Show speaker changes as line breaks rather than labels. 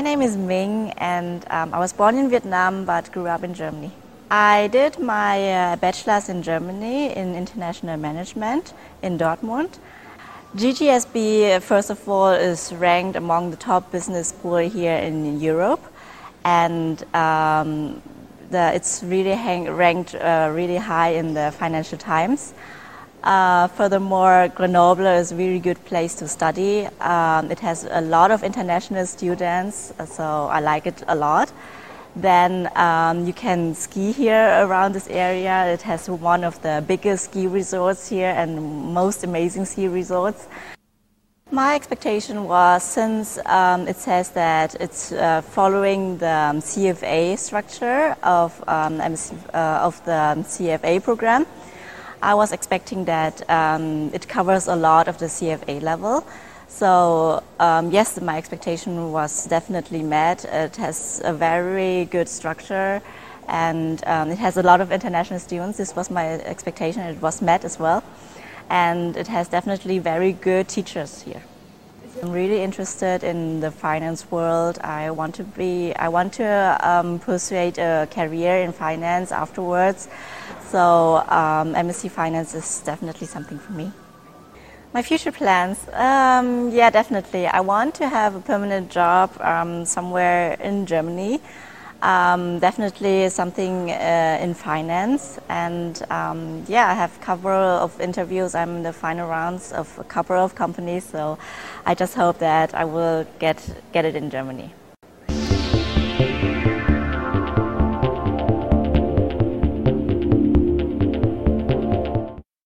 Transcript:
name is Minh, and um, I was born in Vietnam but grew up in Germany. I did my uh, bachelor's in Germany in international management in Dortmund. GGSB, first of all, is ranked among the top business school here in Europe, and um, the, it's really hang, ranked uh, really high in the Financial Times. Uh, furthermore, Grenoble is a really good place to study. Um, it has a lot of international students, so I like it a lot. Then um, you can ski here around this area. It has one of the biggest ski resorts here and most amazing ski resorts. My expectation was since um, it says that it's uh, following the um, CFA structure of, um, uh, of the CFA program, I was expecting that um, it covers a lot of the CFA level. So um, yes, my expectation was definitely met. It has a very good structure and um, it has a lot of international students. This was my expectation. It was met as well. And it has definitely very good teachers here. I'm really interested in the finance world. I want to be, I want to um, pursue a career in finance afterwards. So um, MSc Finance is definitely something for me. My future plans, um, yeah, definitely. I want to have a permanent job um, somewhere in Germany. Um, definitely something uh, in finance, and um, yeah, I have a couple of interviews. I'm in the final rounds of a couple of companies, so I just hope that I will get get it in Germany.